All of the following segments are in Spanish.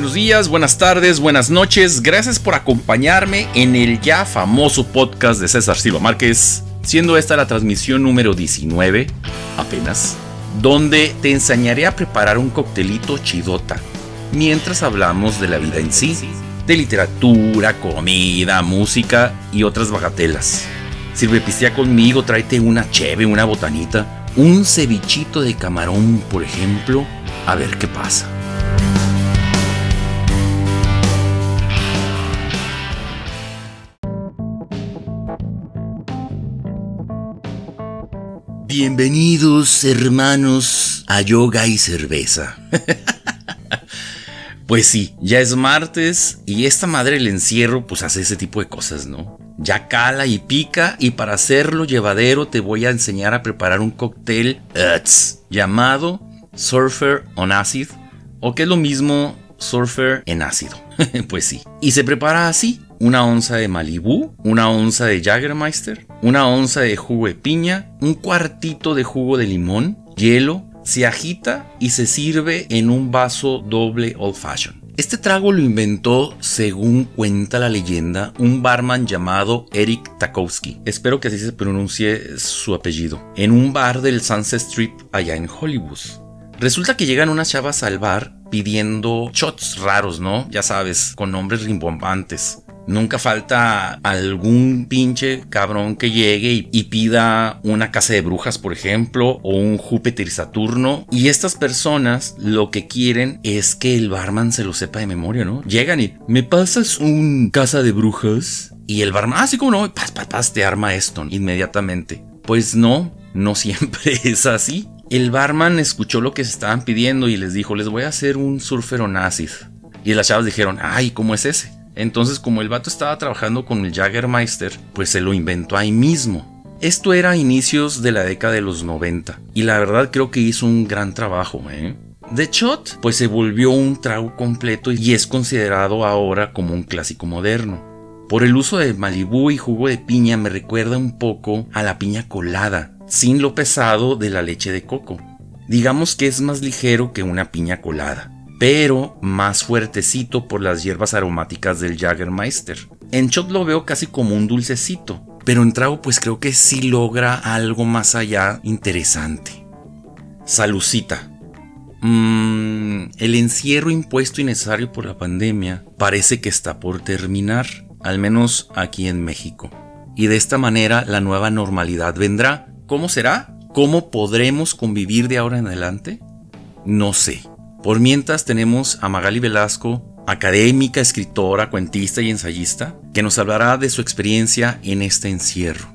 Buenos días, buenas tardes, buenas noches. Gracias por acompañarme en el ya famoso podcast de César Silva Márquez, siendo esta la transmisión número 19, apenas, donde te enseñaré a preparar un coctelito chidota, mientras hablamos de la vida en sí, de literatura, comida, música y otras bagatelas. Sirve pistea conmigo, tráete una cheve, una botanita, un cevichito de camarón, por ejemplo, a ver qué pasa. Bienvenidos hermanos a yoga y cerveza. pues sí, ya es martes y esta madre el encierro pues hace ese tipo de cosas, ¿no? Ya cala y pica y para hacerlo llevadero te voy a enseñar a preparar un cóctel llamado Surfer on Acid o que es lo mismo Surfer en ácido. pues sí. Y se prepara así una onza de Malibu, una onza de Jagermeister, una onza de jugo de piña, un cuartito de jugo de limón, hielo, se agita y se sirve en un vaso doble old fashion. Este trago lo inventó, según cuenta la leyenda, un barman llamado Eric Takowski. Espero que así se pronuncie su apellido. En un bar del Sunset Strip allá en Hollywood. Resulta que llegan unas chavas al bar pidiendo shots raros, ¿no? Ya sabes, con nombres rimbombantes. Nunca falta algún pinche cabrón que llegue y, pida una casa de brujas, por ejemplo, o un Júpiter Saturno. Y estas personas lo que quieren es que el barman se lo sepa de memoria, ¿no? Llegan y, ¿me pasas un casa de brujas? Y el barman, así ah, como no, paz, paz, te arma esto inmediatamente. Pues no, no siempre es así. El barman escuchó lo que se estaban pidiendo y les dijo, les voy a hacer un surfer on Y las chavas dijeron, ay, ¿cómo es ese? Entonces, como el vato estaba trabajando con el Jaggermeister, pues se lo inventó ahí mismo. Esto era a inicios de la década de los 90 y la verdad creo que hizo un gran trabajo, ¿eh? The Shot pues se volvió un trago completo y es considerado ahora como un clásico moderno. Por el uso de Malibu y jugo de piña me recuerda un poco a la piña colada, sin lo pesado de la leche de coco. Digamos que es más ligero que una piña colada pero más fuertecito por las hierbas aromáticas del Jagermeister. En shot lo veo casi como un dulcecito, pero en trago pues creo que sí logra algo más allá interesante. Salucita. Mmm, el encierro impuesto y necesario por la pandemia parece que está por terminar, al menos aquí en México. Y de esta manera la nueva normalidad vendrá. ¿Cómo será? ¿Cómo podremos convivir de ahora en adelante? No sé. Por mientras tenemos a Magali Velasco, académica, escritora, cuentista y ensayista, que nos hablará de su experiencia en este encierro.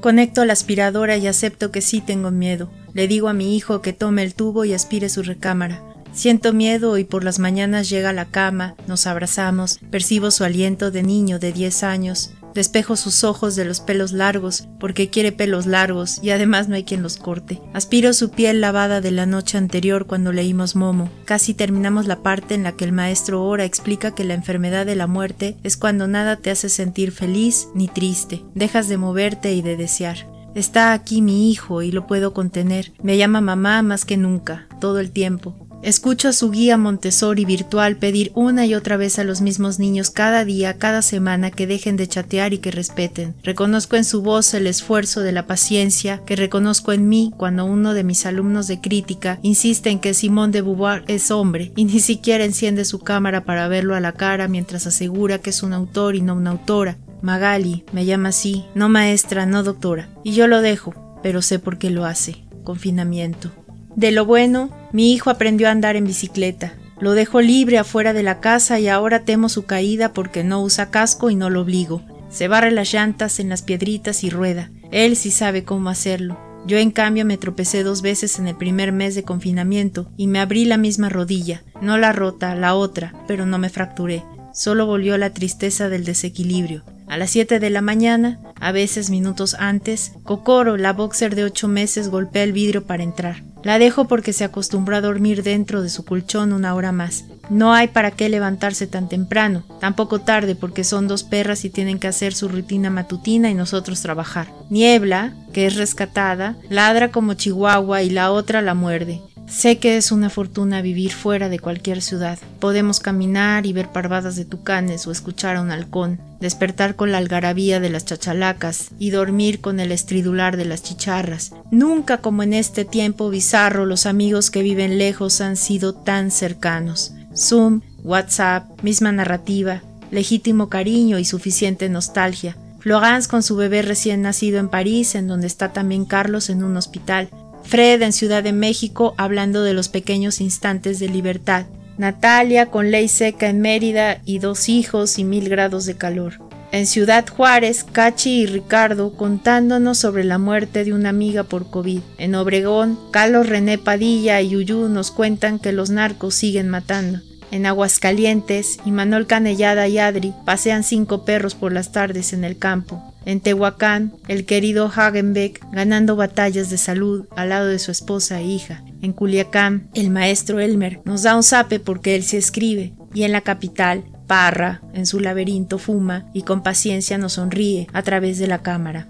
Conecto a la aspiradora y acepto que sí tengo miedo. Le digo a mi hijo que tome el tubo y aspire su recámara. Siento miedo y por las mañanas llega a la cama, nos abrazamos, percibo su aliento de niño de 10 años, Despejo sus ojos de los pelos largos, porque quiere pelos largos y además no hay quien los corte. Aspiro su piel lavada de la noche anterior cuando leímos Momo. Casi terminamos la parte en la que el maestro Ora explica que la enfermedad de la muerte es cuando nada te hace sentir feliz ni triste. Dejas de moverte y de desear. Está aquí mi hijo y lo puedo contener. Me llama mamá más que nunca, todo el tiempo. Escucho a su guía Montessori virtual pedir una y otra vez a los mismos niños cada día, cada semana que dejen de chatear y que respeten. Reconozco en su voz el esfuerzo de la paciencia que reconozco en mí cuando uno de mis alumnos de crítica insiste en que Simón de Beauvoir es hombre y ni siquiera enciende su cámara para verlo a la cara mientras asegura que es un autor y no una autora. Magali me llama así, no maestra, no doctora. Y yo lo dejo, pero sé por qué lo hace. Confinamiento. De lo bueno, mi hijo aprendió a andar en bicicleta. Lo dejo libre afuera de la casa y ahora temo su caída porque no usa casco y no lo obligo. Se barre las llantas en las piedritas y rueda. Él sí sabe cómo hacerlo. Yo en cambio me tropecé dos veces en el primer mes de confinamiento y me abrí la misma rodilla, no la rota, la otra, pero no me fracturé. Solo volvió la tristeza del desequilibrio. A las siete de la mañana, a veces minutos antes, Kokoro, la boxer de ocho meses, golpea el vidrio para entrar. La dejo porque se acostumbró a dormir dentro de su colchón una hora más. No hay para qué levantarse tan temprano, tampoco tarde porque son dos perras y tienen que hacer su rutina matutina y nosotros trabajar. Niebla, que es rescatada, ladra como chihuahua y la otra la muerde. Sé que es una fortuna vivir fuera de cualquier ciudad. Podemos caminar y ver parvadas de tucanes o escuchar a un halcón, despertar con la algarabía de las chachalacas y dormir con el estridular de las chicharras. Nunca como en este tiempo bizarro los amigos que viven lejos han sido tan cercanos. Zoom, WhatsApp, misma narrativa, legítimo cariño y suficiente nostalgia. Florence con su bebé recién nacido en París, en donde está también Carlos en un hospital. Fred en Ciudad de México hablando de los pequeños instantes de libertad. Natalia con ley seca en Mérida y dos hijos y mil grados de calor. En Ciudad Juárez, Cachi y Ricardo contándonos sobre la muerte de una amiga por COVID. En Obregón, Carlos René Padilla y Yuyu nos cuentan que los narcos siguen matando. En Aguascalientes, Imanol Canellada y Adri pasean cinco perros por las tardes en el campo. En Tehuacán, el querido Hagenbeck ganando batallas de salud al lado de su esposa e hija. En Culiacán, el maestro Elmer nos da un zape porque él se escribe. Y en la capital, Parra, en su laberinto, fuma y con paciencia nos sonríe a través de la cámara.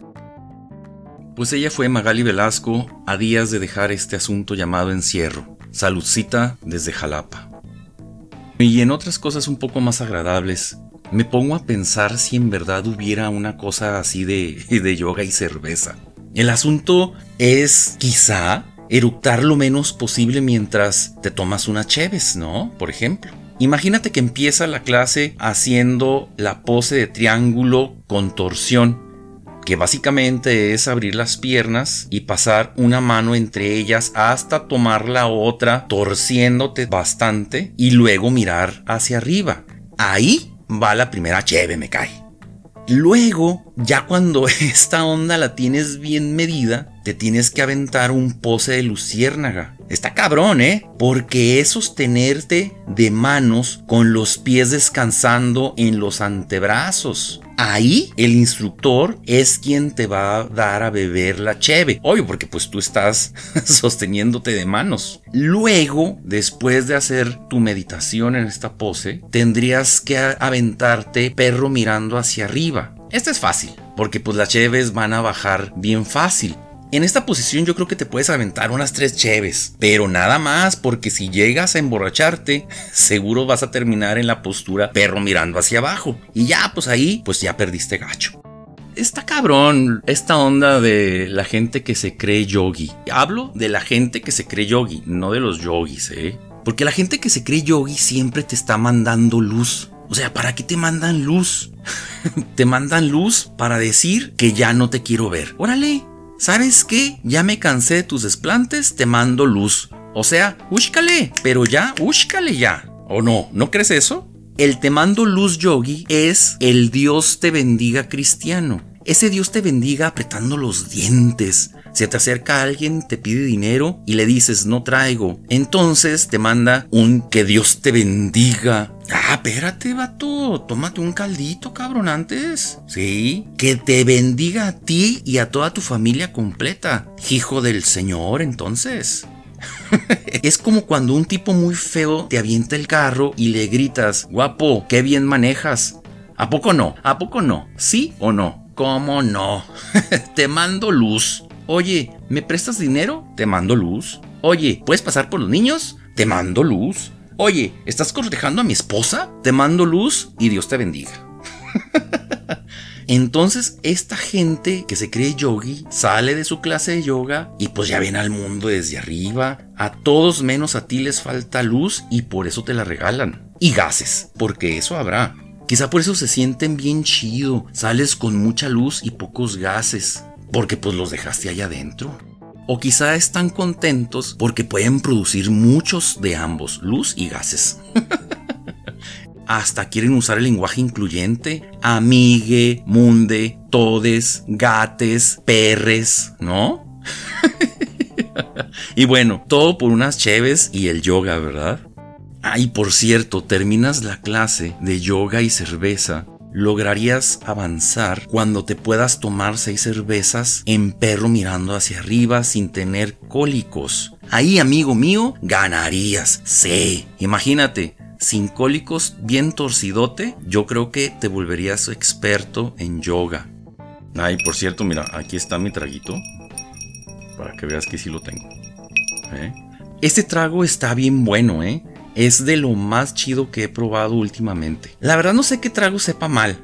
Pues ella fue Magali Velasco a días de dejar este asunto llamado encierro. Saludcita desde Jalapa. Y en otras cosas un poco más agradables, me pongo a pensar si en verdad hubiera una cosa así de, de yoga y cerveza. El asunto es quizá eructar lo menos posible mientras te tomas una cheves, ¿no? Por ejemplo. Imagínate que empieza la clase haciendo la pose de triángulo con torsión, que básicamente es abrir las piernas y pasar una mano entre ellas hasta tomar la otra torciéndote bastante y luego mirar hacia arriba. Ahí va la primera cheve, me cae. Luego, ya cuando esta onda la tienes bien medida, te tienes que aventar un pose de luciérnaga. Está cabrón, ¿eh? Porque es sostenerte de manos con los pies descansando en los antebrazos. Ahí el instructor es quien te va a dar a beber la cheve. Obvio, porque pues tú estás sosteniéndote de manos. Luego, después de hacer tu meditación en esta pose, tendrías que aventarte perro mirando hacia arriba. Este es fácil, porque pues las cheves van a bajar bien fácil. En esta posición yo creo que te puedes aventar unas tres cheves, pero nada más porque si llegas a emborracharte, seguro vas a terminar en la postura perro mirando hacia abajo. Y ya, pues ahí, pues ya perdiste gacho. Está cabrón esta onda de la gente que se cree yogi. Hablo de la gente que se cree yogi, no de los yogis, ¿eh? Porque la gente que se cree yogi siempre te está mandando luz. O sea, ¿para qué te mandan luz? te mandan luz para decir que ya no te quiero ver. Órale, ¿Sabes qué? Ya me cansé de tus desplantes, te mando luz. O sea, úscale, pero ya, úscale ya. ¿O no? ¿No crees eso? El te mando luz yogi es el Dios te bendiga cristiano. Ese Dios te bendiga apretando los dientes. Se te acerca alguien, te pide dinero y le dices no traigo. Entonces te manda un que Dios te bendiga Ah, espérate, vato. Tómate un caldito, cabrón, antes. Sí. Que te bendiga a ti y a toda tu familia completa. Hijo del Señor, entonces. es como cuando un tipo muy feo te avienta el carro y le gritas, guapo, qué bien manejas. ¿A poco no? ¿A poco no? ¿Sí o no? ¿Cómo no? te mando luz. Oye, ¿me prestas dinero? Te mando luz. Oye, ¿puedes pasar por los niños? Te mando luz. Oye, ¿estás cortejando a mi esposa? Te mando luz y Dios te bendiga. Entonces, esta gente que se cree yogi sale de su clase de yoga y pues ya ven al mundo desde arriba. A todos menos a ti les falta luz y por eso te la regalan. Y gases, porque eso habrá. Quizá por eso se sienten bien chido. Sales con mucha luz y pocos gases. Porque pues los dejaste allá adentro. O quizá están contentos porque pueden producir muchos de ambos, luz y gases. Hasta quieren usar el lenguaje incluyente, amigue, munde, todes, gates, perres, ¿no? y bueno, todo por unas cheves y el yoga, ¿verdad? Ah, por cierto, terminas la clase de yoga y cerveza lograrías avanzar cuando te puedas tomar seis cervezas en perro mirando hacia arriba sin tener cólicos. Ahí, amigo mío, ganarías. Sí, imagínate, sin cólicos, bien torcidote, yo creo que te volverías experto en yoga. Ay, por cierto, mira, aquí está mi traguito. Para que veas que sí lo tengo. ¿Eh? Este trago está bien bueno, ¿eh? Es de lo más chido que he probado últimamente. La verdad no sé qué trago sepa mal.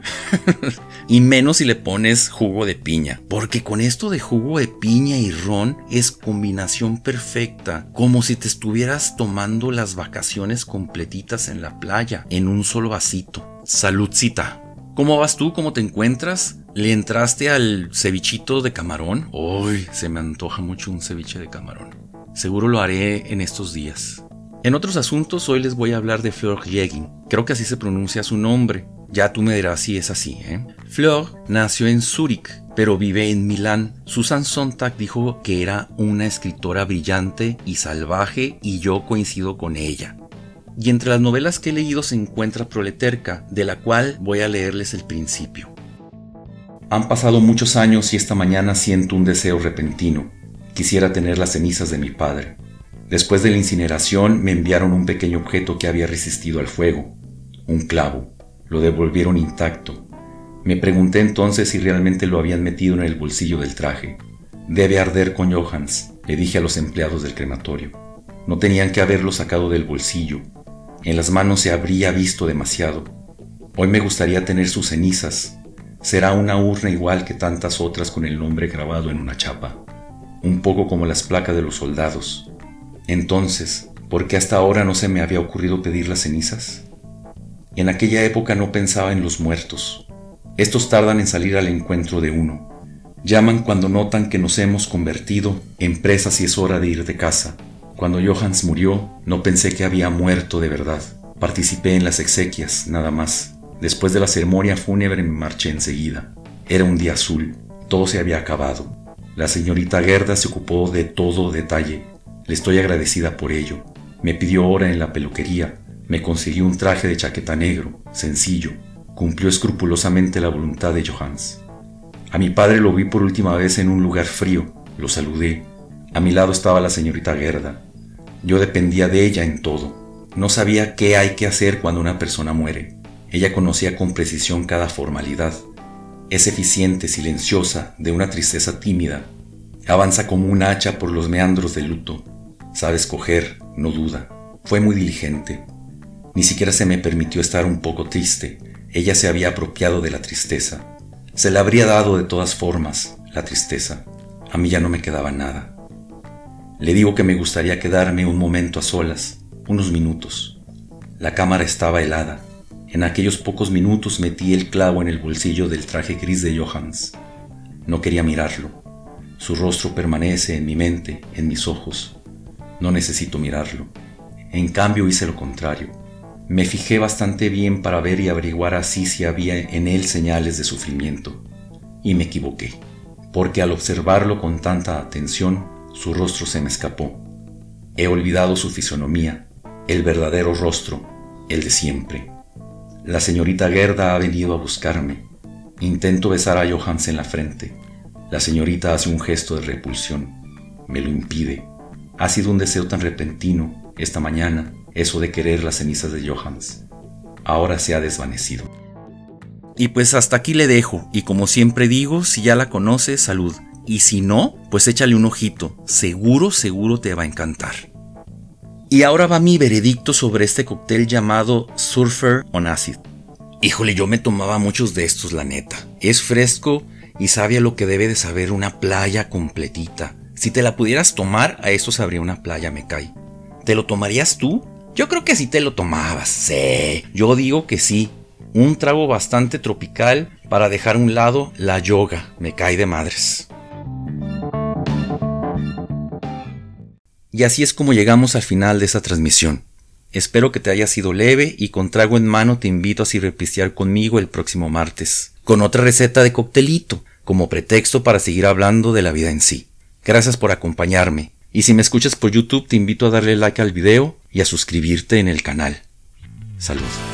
y menos si le pones jugo de piña. Porque con esto de jugo de piña y ron es combinación perfecta. Como si te estuvieras tomando las vacaciones completitas en la playa. En un solo vasito. Saludcita. ¿Cómo vas tú? ¿Cómo te encuentras? ¿Le entraste al cevichito de camarón? Uy, se me antoja mucho un ceviche de camarón. Seguro lo haré en estos días. En otros asuntos, hoy les voy a hablar de Fleur Jägin. Creo que así se pronuncia su nombre. Ya tú me dirás si es así, ¿eh? Fleur nació en Zúrich, pero vive en Milán. Susan Sontag dijo que era una escritora brillante y salvaje y yo coincido con ella. Y entre las novelas que he leído se encuentra Proleterca, de la cual voy a leerles el principio. Han pasado muchos años y esta mañana siento un deseo repentino. Quisiera tener las cenizas de mi padre. Después de la incineración me enviaron un pequeño objeto que había resistido al fuego, un clavo. Lo devolvieron intacto. Me pregunté entonces si realmente lo habían metido en el bolsillo del traje. Debe arder con Johans, le dije a los empleados del crematorio. No tenían que haberlo sacado del bolsillo. En las manos se habría visto demasiado. Hoy me gustaría tener sus cenizas. Será una urna igual que tantas otras con el nombre grabado en una chapa. Un poco como las placas de los soldados. Entonces, ¿por qué hasta ahora no se me había ocurrido pedir las cenizas? En aquella época no pensaba en los muertos. Estos tardan en salir al encuentro de uno. Llaman cuando notan que nos hemos convertido en presas y es hora de ir de casa. Cuando Johans murió, no pensé que había muerto de verdad. Participé en las exequias, nada más. Después de la ceremonia fúnebre me marché enseguida. Era un día azul. Todo se había acabado. La señorita Gerda se ocupó de todo detalle. Le estoy agradecida por ello. Me pidió hora en la peluquería, me consiguió un traje de chaqueta negro, sencillo, cumplió escrupulosamente la voluntad de Johans. A mi padre lo vi por última vez en un lugar frío, lo saludé. A mi lado estaba la señorita Gerda. Yo dependía de ella en todo. No sabía qué hay que hacer cuando una persona muere. Ella conocía con precisión cada formalidad. Es eficiente, silenciosa, de una tristeza tímida. Avanza como un hacha por los meandros del luto. Sabe escoger, no duda. Fue muy diligente. Ni siquiera se me permitió estar un poco triste. Ella se había apropiado de la tristeza. Se la habría dado de todas formas, la tristeza. A mí ya no me quedaba nada. Le digo que me gustaría quedarme un momento a solas, unos minutos. La cámara estaba helada. En aquellos pocos minutos metí el clavo en el bolsillo del traje gris de Johans. No quería mirarlo. Su rostro permanece en mi mente, en mis ojos. No necesito mirarlo. En cambio hice lo contrario. Me fijé bastante bien para ver y averiguar así si había en él señales de sufrimiento. Y me equivoqué, porque al observarlo con tanta atención, su rostro se me escapó. He olvidado su fisonomía, el verdadero rostro, el de siempre. La señorita Gerda ha venido a buscarme. Intento besar a Johans en la frente. La señorita hace un gesto de repulsión. Me lo impide. Ha sido un deseo tan repentino, esta mañana, eso de querer las cenizas de Johans. Ahora se ha desvanecido. Y pues hasta aquí le dejo, y como siempre digo, si ya la conoces, salud. Y si no, pues échale un ojito, seguro, seguro te va a encantar. Y ahora va mi veredicto sobre este cóctel llamado Surfer on Acid. Híjole, yo me tomaba muchos de estos, la neta. Es fresco y sabe a lo que debe de saber una playa completita. Si te la pudieras tomar, a eso sabría una playa, me cae. ¿Te lo tomarías tú? Yo creo que sí te lo tomabas. Sí, yo digo que sí. Un trago bastante tropical para dejar a un lado la yoga. Me cae de madres. Y así es como llegamos al final de esta transmisión. Espero que te haya sido leve y con trago en mano te invito a cirepistear conmigo el próximo martes, con otra receta de coctelito, como pretexto para seguir hablando de la vida en sí. Gracias por acompañarme. Y si me escuchas por YouTube te invito a darle like al video y a suscribirte en el canal. Saludos.